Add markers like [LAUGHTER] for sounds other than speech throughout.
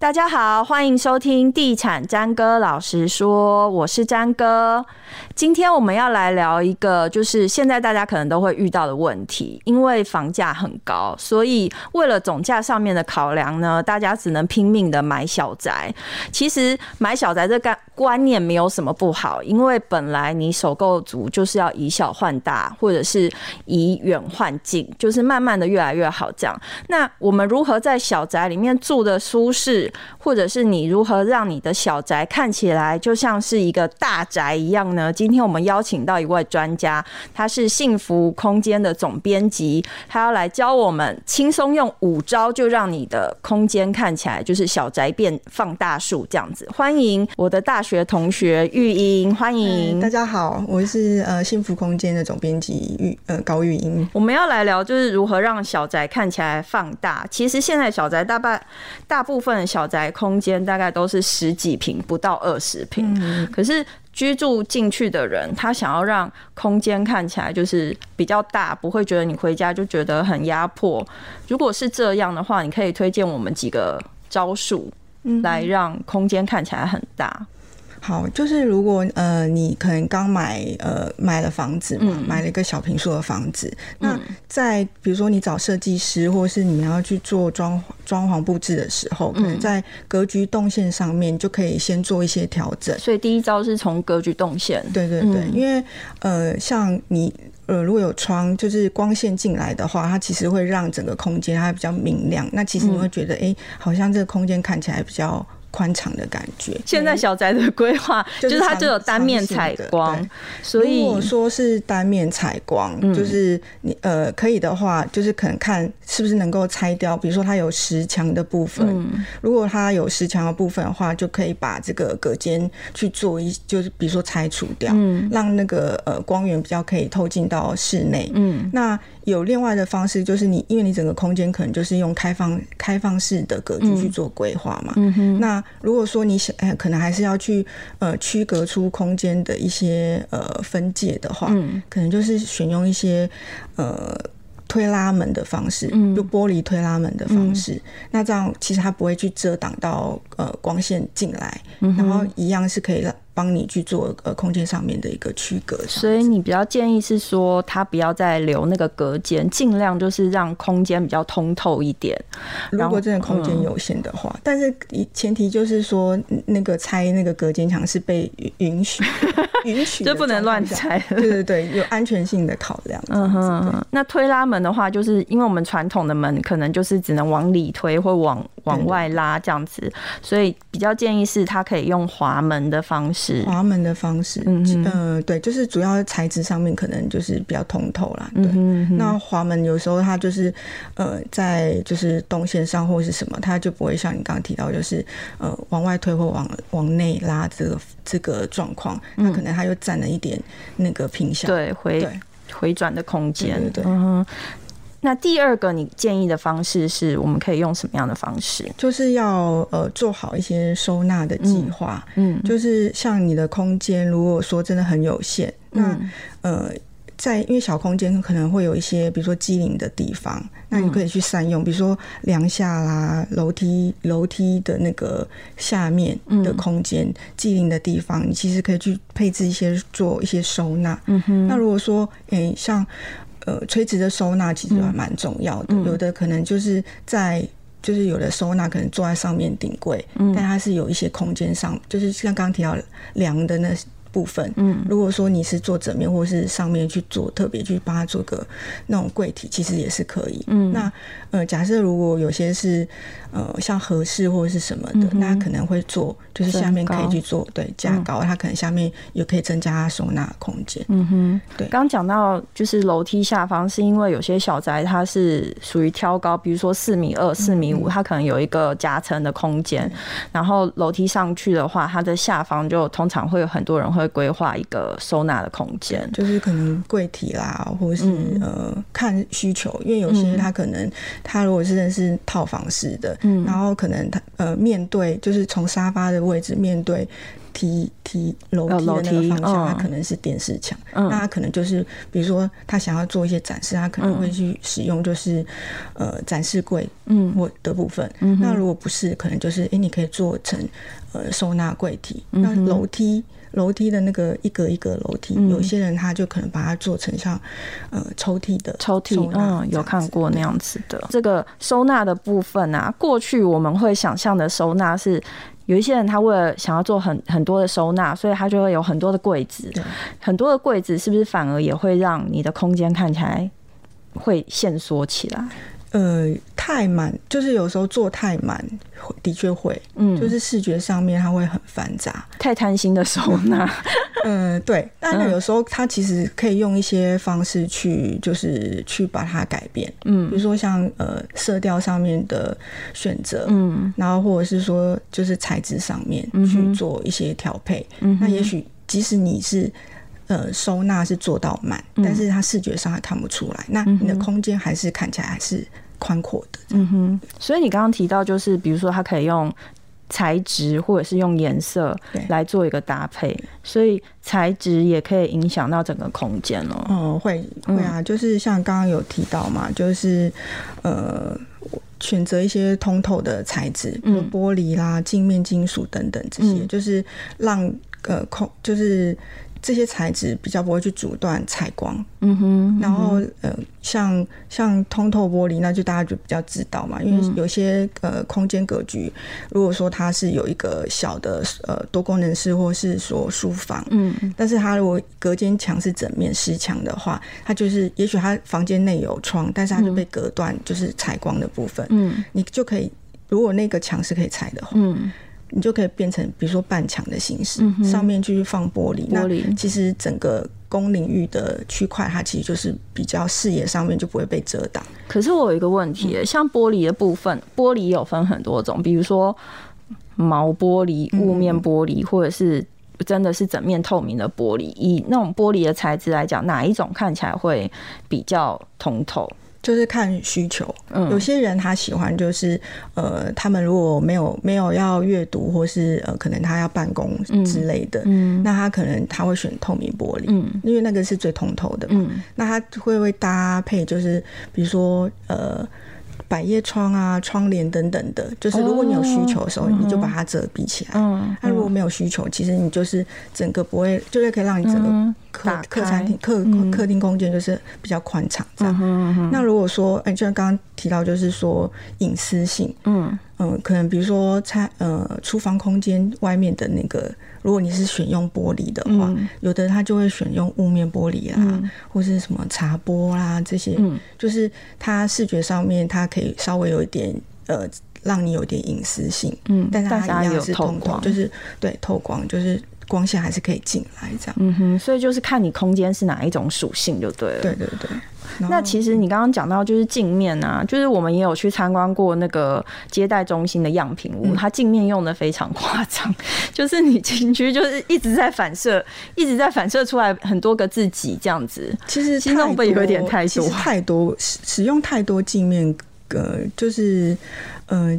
大家好，欢迎收听《地产詹哥老实说》，我是詹哥。今天我们要来聊一个，就是现在大家可能都会遇到的问题，因为房价很高，所以为了总价上面的考量呢，大家只能拼命的买小宅。其实买小宅这个观念没有什么不好，因为本来你首购族就是要以小换大，或者是以远换近，就是慢慢的越来越好这样。那我们如何在小宅里面住的舒适？或者是你如何让你的小宅看起来就像是一个大宅一样呢？今天我们邀请到一位专家，他是幸福空间的总编辑，他要来教我们轻松用五招就让你的空间看起来就是小宅变放大术这样子。欢迎我的大学同学玉英，欢迎大家好，我是呃幸福空间的总编辑玉呃高玉英。我们要来聊就是如何让小宅看起来放大。其实现在小宅大半大部分小小宅空间大概都是十几平，不到二十平。可是居住进去的人，他想要让空间看起来就是比较大，不会觉得你回家就觉得很压迫。如果是这样的话，你可以推荐我们几个招数，来让空间看起来很大。好，就是如果呃你可能刚买呃买了房子嘛，买了一个小平数的房子，嗯、那在比如说你找设计师，或是你要去做装装潢布置的时候，可能在格局动线上面就可以先做一些调整。所以第一招是从格局动线。对对对，嗯、因为呃像你呃如果有窗，就是光线进来的话，它其实会让整个空间它比较明亮。那其实你会觉得哎、嗯欸，好像这个空间看起来比较。宽敞的感觉。现在小宅的规划就是它就有单面采光，所以如果说是单面采光，就是你呃可以的话，就是可能看是不是能够拆掉。比如说它有石墙的部分，如果它有石墙的部分的话，就可以把这个隔间去做一，就是比如说拆除掉，让那个呃光源比较可以透进到室内。嗯，那有另外的方式，就是你因为你整个空间可能就是用开放开放式的格局去做规划嘛。嗯哼，那如果说你想，可能还是要去呃区隔出空间的一些呃分界的话，嗯，可能就是选用一些呃推拉门的方式，嗯，就玻璃推拉门的方式，嗯，那这样其实它不会去遮挡到呃光线进来，嗯，然后一样是可以让。帮你去做呃空间上面的一个区隔，所以你比较建议是说，他不要再留那个隔间，尽量就是让空间比较通透一点。如果真的空间有限的话，嗯、但是前提就是说，那个拆那个隔间墙是被允许 [LAUGHS] 允许，就不能乱拆。对对对，有安全性的考量。嗯哼，那推拉门的话，就是因为我们传统的门可能就是只能往里推或往往外拉这样子，所以比较建议是它可以用滑门的方式。滑门的方式，嗯呃，对，就是主要材质上面可能就是比较通透啦。对，嗯、哼哼。那滑门有时候它就是呃，在就是动线上或是什么，它就不会像你刚刚提到，就是呃往外推或往往内拉这个这个状况，那可能它又占了一点那个坪效，对，回对。回转的空间，对，那第二个你建议的方式是我们可以用什么样的方式？就是要呃做好一些收纳的计划，嗯，就是像你的空间，如果说真的很有限，那呃在因为小空间可能会有一些，比如说机灵的地方，那你可以去善用，比如说梁下啦、楼梯、楼梯的那个下面的空间，机灵的地方，你其实可以去配置一些做一些收纳。嗯哼，那如果说诶像。呃，垂直的收纳其实还蛮重要的。嗯、有的可能就是在，就是有的收纳可能坐在上面顶柜，嗯、但它是有一些空间上，就是像刚刚提到量的那部分。嗯，如果说你是做整面或是上面去做，特别去帮他做个那种柜体，其实也是可以。嗯，那呃，假设如果有些是。呃，像合适或者是什么的，嗯、那可能会做，就是下面可以去做，对，加高，嗯、它可能下面也可以增加它收纳空间。嗯哼，对。刚讲到就是楼梯下方，是因为有些小宅它是属于挑高，比如说四米二、四米五，它可能有一个夹层的空间。嗯、然后楼梯上去的话，它的下方就通常会有很多人会规划一个收纳的空间，就是可能柜体啦，或者是、嗯、呃看需求，因为有些他可能他如果是认识套房式的。嗯，然后可能他呃面对就是从沙发的位置面对梯梯楼梯的那个方向，它可能是电视墙，嗯、那他可能就是比如说他想要做一些展示，他可能会去使用就是、嗯、呃展示柜嗯。或的部分。嗯、那如果不是，可能就是哎、欸，你可以做成呃收纳柜体。嗯、那楼梯楼梯的那个一格一格楼梯，嗯、有些人他就可能把它做成像呃抽屉的抽屉，嗯，有看过那样子的这个收纳的部分啊。过去我们会想象的收纳是。有一些人，他为了想要做很很多的收纳，所以他就会有很多的柜子。很多的柜子是不是反而也会让你的空间看起来会限缩起来？呃，太满就是有时候做太满，的确会，嗯，就是视觉上面它会很繁杂，太贪心的收纳，嗯、[LAUGHS] 呃，对。但是有时候它其实可以用一些方式去，就是去把它改变，嗯，比如说像呃色调上面的选择，嗯，然后或者是说就是材质上面去做一些调配，嗯，那也许即使你是。呃，收纳是做到满，嗯、但是它视觉上还看不出来。那你的空间还是看起来还是宽阔的。嗯哼。所以你刚刚提到，就是比如说它可以用材质或者是用颜色来做一个搭配，所以材质也可以影响到整个空间哦。嗯，会会啊，就是像刚刚有提到嘛，就是呃，选择一些通透的材质，比如玻璃啦、镜面金属等等这些，嗯、就是让呃空就是。这些材质比较不会去阻断采光，嗯哼，然后呃，像像通透玻璃，那就大家就比较知道嘛，因为有些呃空间格局，如果说它是有一个小的呃多功能室，或是说书房，嗯，但是它如果隔间墙是整面石墙的话，它就是也许它房间内有窗，但是它就被隔断，就是采光的部分，嗯，你就可以，如果那个墙是可以拆的话，嗯。你就可以变成，比如说半墙的形式，嗯、上面继续放玻璃。玻璃其实整个公领域的区块，它其实就是比较视野上面就不会被遮挡。可是我有一个问题，嗯、像玻璃的部分，玻璃有分很多种，比如说毛玻璃、雾面玻璃，嗯、或者是真的是整面透明的玻璃。以那种玻璃的材质来讲，哪一种看起来会比较通透？就是看需求，嗯、有些人他喜欢，就是呃，他们如果没有没有要阅读，或是呃，可能他要办公之类的，嗯嗯、那他可能他会选透明玻璃，嗯、因为那个是最通透的嘛。嗯、那他会不会搭配，就是比如说呃。百叶窗啊，窗帘等等的，就是如果你有需求的时候，哦、你就把它遮蔽起来。嗯，那如果没有需求，其实你就是整个不会，就是可以让你整个客、嗯、客餐厅、客客厅空间就是比较宽敞这样。那如果说，哎、欸，就像刚刚提到，就是说隐私性，嗯嗯，可能比如说餐呃厨房空间外面的那个。如果你是选用玻璃的话，嗯、有的他就会选用雾面玻璃啊，嗯、或是什么茶玻啦这些，嗯、就是它视觉上面它可以稍微有一点呃，让你有点隐私性，嗯，但是它一样是通光，就是对透光，就是光线还是可以进来这样，嗯哼，所以就是看你空间是哪一种属性就对了，对对对。那其实你刚刚讲到就是镜面啊，就是我们也有去参观过那个接待中心的样品屋，嗯、它镜面用的非常夸张，[LAUGHS] 就是你进去就是一直在反射，一直在反射出来很多个自己这样子。其实其实会有点太多，太多使使用太多镜面，呃，就是呃。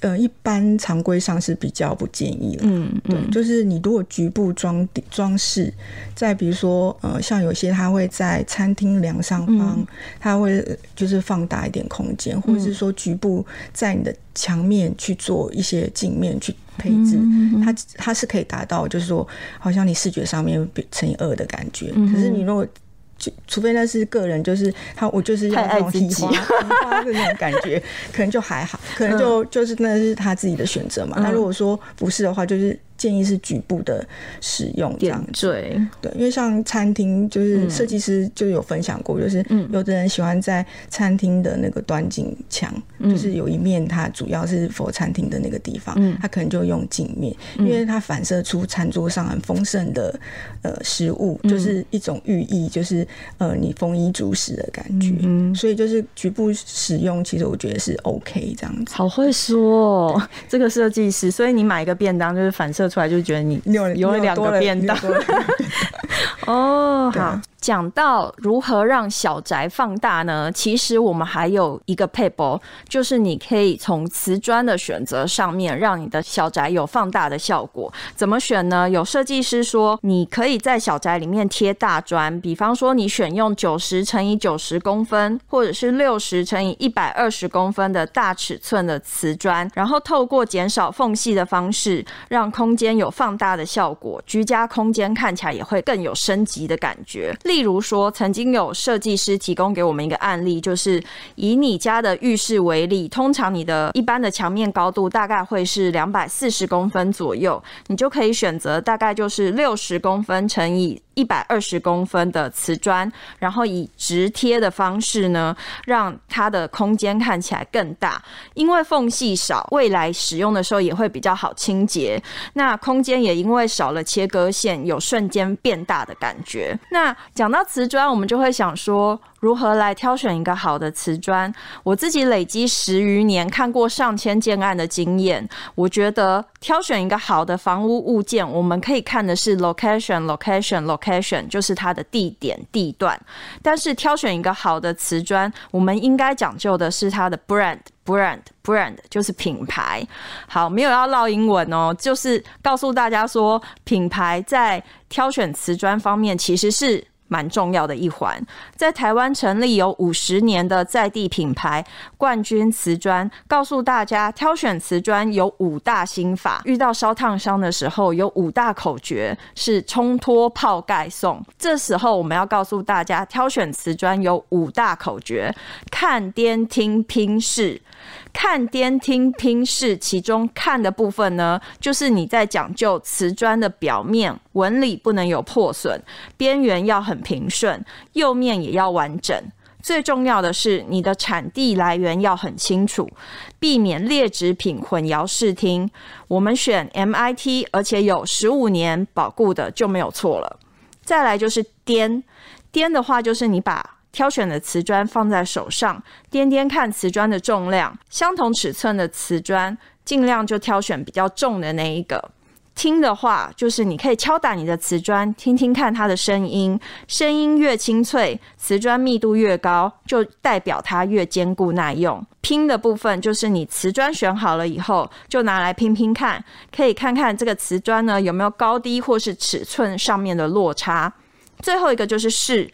呃，一般常规上是比较不建议了。嗯，嗯。对，就是你如果局部装装饰，再比如说，呃，像有些它会在餐厅梁上方，嗯、它会就是放大一点空间，或者是说局部在你的墙面去做一些镜面去配置，它它是可以达到，就是说，好像你视觉上面乘以二的感觉。嗯、可是你如果就除非那是个人，就是他，我就是要那种提花 [LAUGHS] 的那种感觉，[LAUGHS] 可能就还好，可能就就是那是他自己的选择嘛。那如果说不是的话，就是。建议是局部的使用这样子，对对，因为像餐厅，就是设计师就有分享过，就是有的人喜欢在餐厅的那个端景墙，就是有一面它主要是 for 餐厅的那个地方，他可能就用镜面，因为它反射出餐桌上很丰盛的呃食物，就是一种寓意，就是呃你丰衣足食的感觉，所以就是局部使用，其实我觉得是 OK 这样子。好会说哦，[LAUGHS] 这个设计师，所以你买一个便当就是反射。出来就觉得你有有两个便当。[LAUGHS] 哦，好。讲到如何让小宅放大呢？其实我们还有一个撇步，就是你可以从瓷砖的选择上面，让你的小宅有放大的效果。怎么选呢？有设计师说，你可以在小宅里面贴大砖，比方说你选用九十乘以九十公分，或者是六十乘以一百二十公分的大尺寸的瓷砖，然后透过减少缝隙的方式，让空间有放大的效果，居家空间看起来也会更有升级的感觉。例如说，曾经有设计师提供给我们一个案例，就是以你家的浴室为例，通常你的一般的墙面高度大概会是两百四十公分左右，你就可以选择大概就是六十公分乘以一百二十公分的瓷砖，然后以直贴的方式呢，让它的空间看起来更大，因为缝隙少，未来使用的时候也会比较好清洁。那空间也因为少了切割线，有瞬间变大的感觉。那讲到瓷砖，我们就会想说，如何来挑选一个好的瓷砖？我自己累积十余年看过上千件案的经验，我觉得挑选一个好的房屋物件，我们可以看的是 location location location，就是它的地点地段。但是挑选一个好的瓷砖，我们应该讲究的是它的 brand brand brand，就是品牌。好，没有要烙英文哦，就是告诉大家说，品牌在挑选瓷砖方面其实是。蛮重要的一环，在台湾成立有五十年的在地品牌冠军瓷砖，告诉大家挑选瓷砖有五大心法，遇到烧烫伤的时候有五大口诀，是冲脱泡盖送。这时候我们要告诉大家，挑选瓷砖有五大口诀：看、掂、听、拼、试。看、掂、听、拼、是，其中看的部分呢，就是你在讲究瓷砖的表面纹理不能有破损，边缘要很平顺，釉面也要完整。最重要的是，你的产地来源要很清楚，避免劣质品混淆视听。我们选 MIT，而且有十五年保固的就没有错了。再来就是掂，掂的话就是你把。挑选的瓷砖放在手上，掂掂看瓷砖的重量，相同尺寸的瓷砖，尽量就挑选比较重的那一个。听的话，就是你可以敲打你的瓷砖，听听看它的声音，声音越清脆，瓷砖密度越高，就代表它越坚固耐用。拼的部分，就是你瓷砖选好了以后，就拿来拼拼看，可以看看这个瓷砖呢有没有高低或是尺寸上面的落差。最后一个就是试。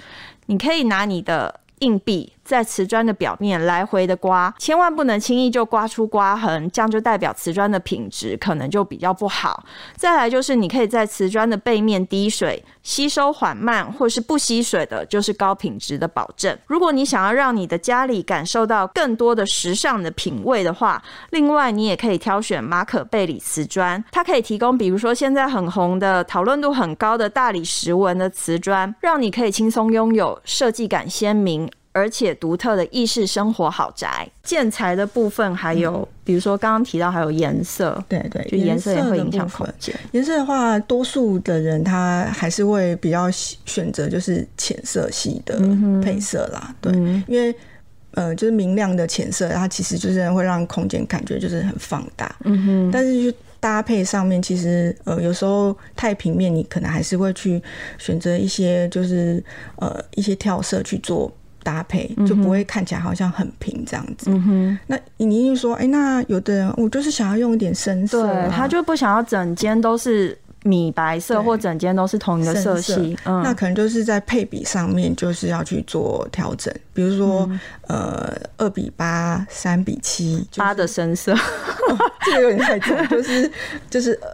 你可以拿你的硬币在瓷砖的表面来回的刮，千万不能轻易就刮出刮痕，这样就代表瓷砖的品质可能就比较不好。再来就是你可以在瓷砖的背面滴水，吸收缓慢或是不吸水的，就是高品质的保证。如果你想要让你的家里感受到更多的时尚的品味的话，另外你也可以挑选马可贝里瓷砖，它可以提供比如说现在很红的、讨论度很高的大理石纹的瓷砖，让你可以轻松拥有设计感鲜明。而且独特的意式生活豪宅，建材的部分还有，嗯、比如说刚刚提到还有颜色，对对，就颜色也会影响空间。颜色的话，多数的人他还是会比较选择就是浅色系的配色啦，嗯、对，嗯、因为呃，就是明亮的浅色，它其实就是会让空间感觉就是很放大，嗯哼。但是就搭配上面，其实呃，有时候太平面，你可能还是会去选择一些就是呃一些跳色去做。搭配就不会看起来好像很平这样子。嗯哼，那你就说，哎、欸，那有的人我就是想要用一点深色、啊，对，他就不想要整间都是米白色，或整间都是同一个色系。嗯，那可能就是在配比上面就是要去做调整，比如说、嗯、呃二比八、三比七，八的深色，哦、[LAUGHS] 这个有点太重，就是就是呃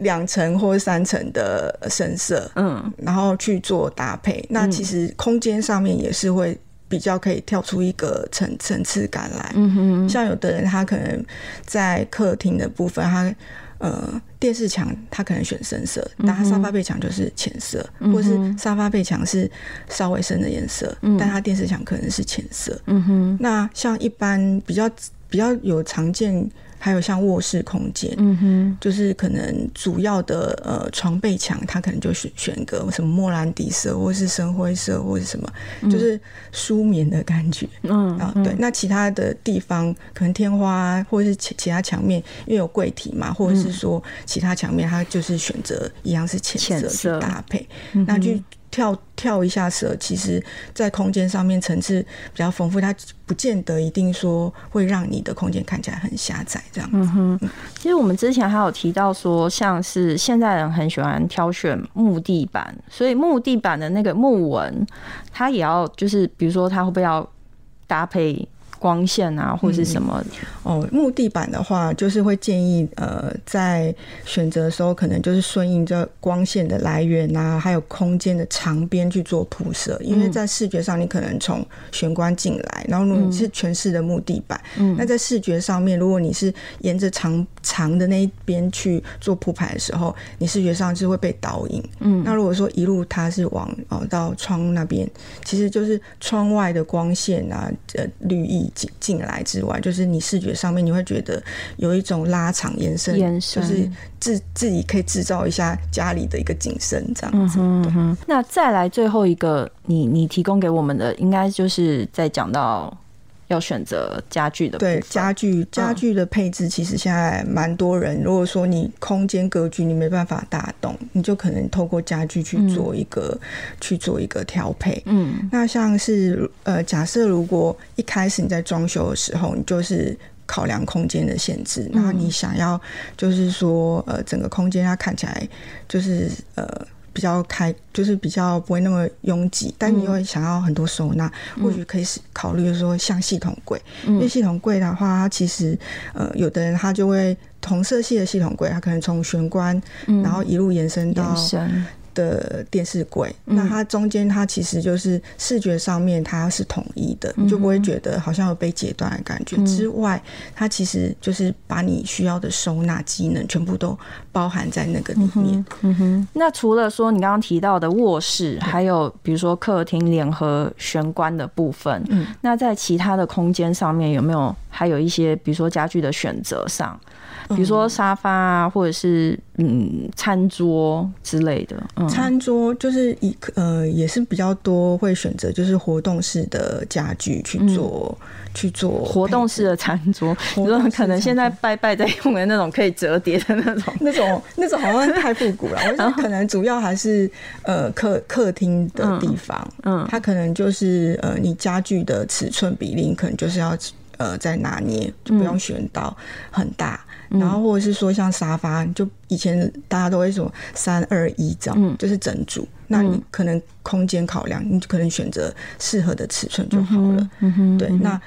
两层或三层的深色，嗯，然后去做搭配。那其实空间上面也是会。比较可以跳出一个层层次感来，嗯哼，像有的人他可能在客厅的部分，他呃电视墙他可能选深色，嗯、哼。但他沙发背墙就是浅色，或是沙发背墙是稍微深的颜色，嗯、但他电视墙可能是浅色，嗯哼，那像一般比较比较有常见。还有像卧室空间，嗯哼，就是可能主要的呃床背墙，它可能就选选个什么莫兰迪色，或是深灰色，或是什么，嗯、就是舒眠的感觉，嗯啊对。那其他的地方可能天花或者是其其他墙面，因为有柜体嘛，或者是说其他墙面，它就是选择一样是浅色去搭配，嗯、那去跳跳一下蛇，其实在空间上面层次比较丰富，它不见得一定说会让你的空间看起来很狭窄这样。嗯哼，其实我们之前还有提到说，像是现在人很喜欢挑选木地板，所以木地板的那个木纹，它也要就是比如说它会不会要搭配？光线啊，或者是什么、嗯、哦？木地板的话，就是会建议呃，在选择的时候，可能就是顺应着光线的来源啊，还有空间的长边去做铺设。因为在视觉上，你可能从玄关进来，然后如果你是全室的木地板，嗯，那在视觉上面，如果你是沿着长长的那一边去做铺排的时候，你视觉上是会被导引。嗯，那如果说一路它是往哦到窗那边，其实就是窗外的光线啊，呃，绿意。进进来之外，就是你视觉上面你会觉得有一种拉长延伸，延伸就是自自己可以制造一下家里的一个景深这样子。嗯哼，那再来最后一个，你你提供给我们的，应该就是在讲到。要选择家具的对家具家具的配置，其实现在蛮多人。如果说你空间格局你没办法打动，你就可能透过家具去做一个、嗯、去做一个调配。嗯，那像是呃，假设如果一开始你在装修的时候，你就是考量空间的限制，那你想要就是说呃，整个空间它看起来就是呃。比较开，就是比较不会那么拥挤，但你又想要很多收纳，嗯、或许可以考虑说像系统柜，嗯、因为系统柜的话，它其实呃，有的人他就会同色系的系统柜，它可能从玄关，然后一路延伸到。的电视柜，那它中间它其实就是视觉上面它是统一的，你就不会觉得好像有被截断的感觉。之外，它其实就是把你需要的收纳机能全部都包含在那个里面。嗯哼。那除了说你刚刚提到的卧室，还有比如说客厅联合玄关的部分，嗯，那在其他的空间上面有没有还有一些，比如说家具的选择上？比如说沙发啊，或者是嗯餐桌之类的。嗯、餐桌就是一呃也是比较多会选择就是活动式的家具去做、嗯、去做活动式的餐桌，比如说可能现在拜拜在用的那种可以折叠的那种，那种 [LAUGHS] 那种好像太复古了。我想可能主要还是呃客客厅的地方，嗯，它可能就是呃你家具的尺寸比例可能就是要呃在拿捏，就不用选到很大。然后或者是说像沙发，就以前大家都会说三二一这样，嗯、就是整组。那你可能空间考量，你可能选择适合的尺寸就好了。嗯哼，对，那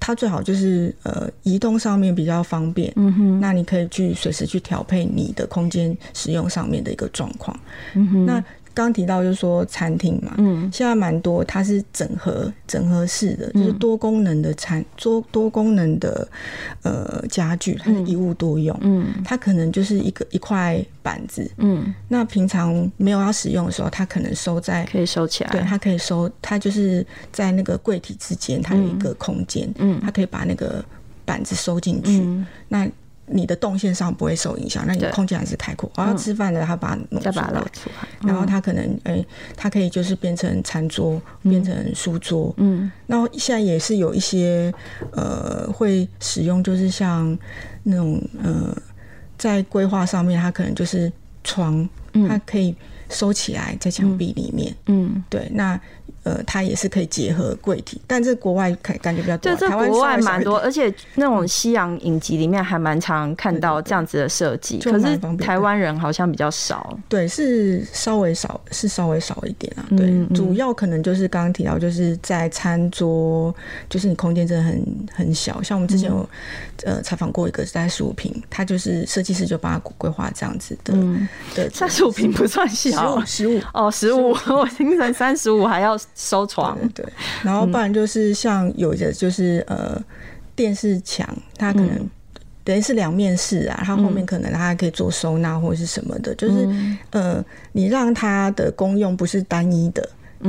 它最好就是呃移动上面比较方便。嗯哼，那你可以去随时去调配你的空间使用上面的一个状况。嗯哼，那。刚提到就是说餐厅嘛，嗯，现在蛮多它是整合整合式的，就是多功能的餐多多功能的呃家具，它是一物多用，嗯，它可能就是一个一块板子，嗯，那平常没有要使用的时候，它可能收在可以收起来，对，它可以收，它就是在那个柜体之间，它有一个空间，嗯，它可以把那个板子收进去，那。你的动线上不会受影响，那你的空间还是开阔。我要吃饭的，他把它弄出来，然后他可能诶，他可以就是变成餐桌，变成书桌。嗯，然后现在也是有一些呃会使用，就是像那种呃，在规划上面，它可能就是床，它可以收起来在墙壁里面。嗯，对，那。呃，它也是可以结合柜体，但是国外感感觉比较多，对，这国外蛮多，而且那种西洋影集里面还蛮常看到这样子的设计，可是台湾人好像比较少。对，是稍微少，是稍微少一点啊。对，嗯嗯，主要可能就是刚刚提到，就是在餐桌，就是你空间真的很很小。像我们之前有、嗯、呃采访过一个是在十五平，他就是设计师就帮他规划这样子的。嗯，对，三十五平不算小，十五哦，十五，[LAUGHS] 我听成三十五还要。收床。对，对，然后不然就是像有的就是呃电视墙，它可能等于是两面式啊，它后面可能它还可以做收纳或者是什么的，就是呃你让它的功用不是单一的，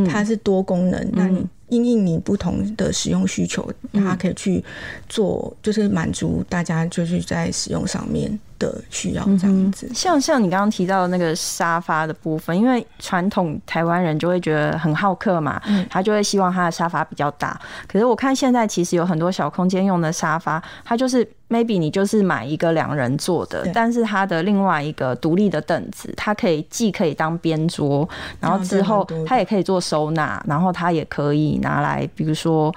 它是多功能，那你因应你不同的使用需求，它可以去做，就是满足大家就是在使用上面的需要这样子。嗯、像像你刚刚提到的那个沙发的部分，因为传统台湾人就会觉得很好客嘛，嗯、他就会希望他的沙发比较大。可是我看现在其实有很多小空间用的沙发，它就是 maybe 你就是买一个两人坐的，但是它的另外一个独立的凳子，它可以既可以当边桌，然后之后它也可以做收纳，然后它也可以拿来，比如说。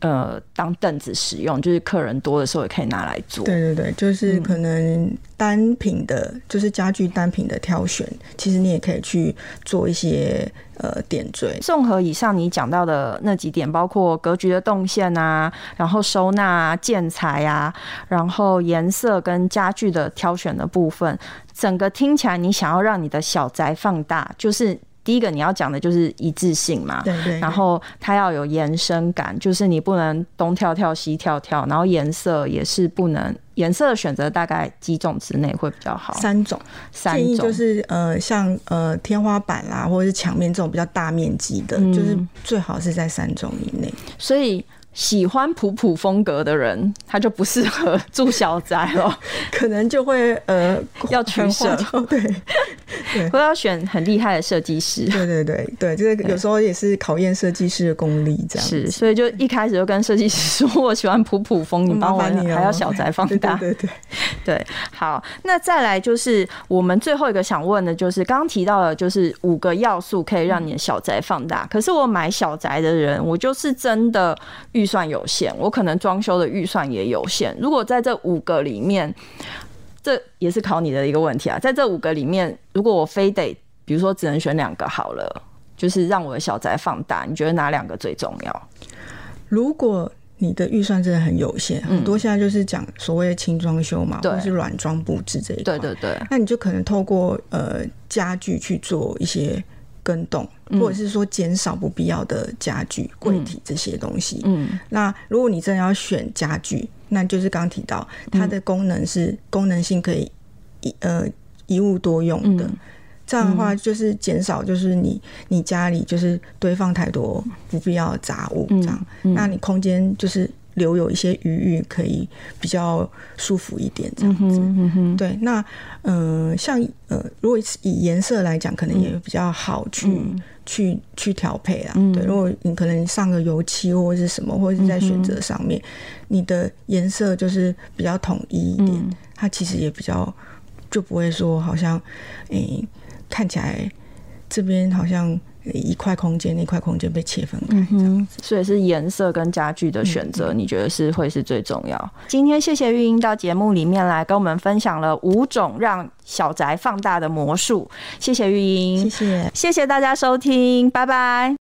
呃，当凳子使用，就是客人多的时候也可以拿来做。对对对，就是可能单品的，嗯、就是家具单品的挑选，其实你也可以去做一些呃点缀。综合以上你讲到的那几点，包括格局的动线啊，然后收纳啊、建材啊，然后颜色跟家具的挑选的部分，整个听起来你想要让你的小宅放大，就是。第一个你要讲的就是一致性嘛，对，对对，然后它要有延伸感，就是你不能东跳跳西跳跳，然后颜色也是不能，颜色的选择大概几种之内会比较好？三种，三种，建议就是呃像呃天花板啦或者是墙面这种比较大面积的，嗯，就是最好是在三种以内，所以。喜欢普普风格的人，他就不适合住小宅了，[LAUGHS] 可能就会呃要取舍，[LAUGHS] 对对，或要选很厉害的设计师，对对对对，就是有时候也是考验设计师的功力，这样是，所以就一开始就跟设计师说，我喜欢普普风，你帮我还要小宅放大，对对对 [LAUGHS] 对，好，那再来就是我们最后一个想问的，就是刚刚提到的，就是五个要素可以让你的小宅放大，可是我买小宅的人，我就是真的预算有限，我可能装修的预算也有限。如果在这五个里面，这也是考你的一个问题啊。在这五个里面，如果我非得，比如说只能选两个好了，就是让我的小宅放大，你觉得哪两个最重要？如果你的预算真的很有限，很多现在就是讲所谓的轻装修嘛，或者是软装布置这一块，对对对，那你就可能透过呃家具去做一些。跟动，或者是说减少不必要的家具、柜体这些东西。嗯，那如果你真的要选家具，那就是刚提到它的功能是功能性可以一呃一物多用的。这样的话，就是减少就是你你家里就是堆放太多不必要的杂物，这样，那你空间就是。留有一些余裕，可以比较舒服一点，这样子。嗯嗯嗯、对，那嗯、呃，像呃，如果以颜色来讲，可能也比较好去、嗯、去去调配啊。嗯、对，如果你可能上个油漆或者是什么，或者是在选择上面，嗯、你的颜色就是比较统一一点，嗯、它其实也比较就不会说好像诶、欸、看起来这边好像。一块空间，那块空间被切分开，这样子，所以是颜色跟家具的选择，你觉得是会是最重要？今天谢谢玉英到节目里面来跟我们分享了五种让小宅放大的魔术，谢谢玉英，谢谢，谢谢大家收听，拜拜。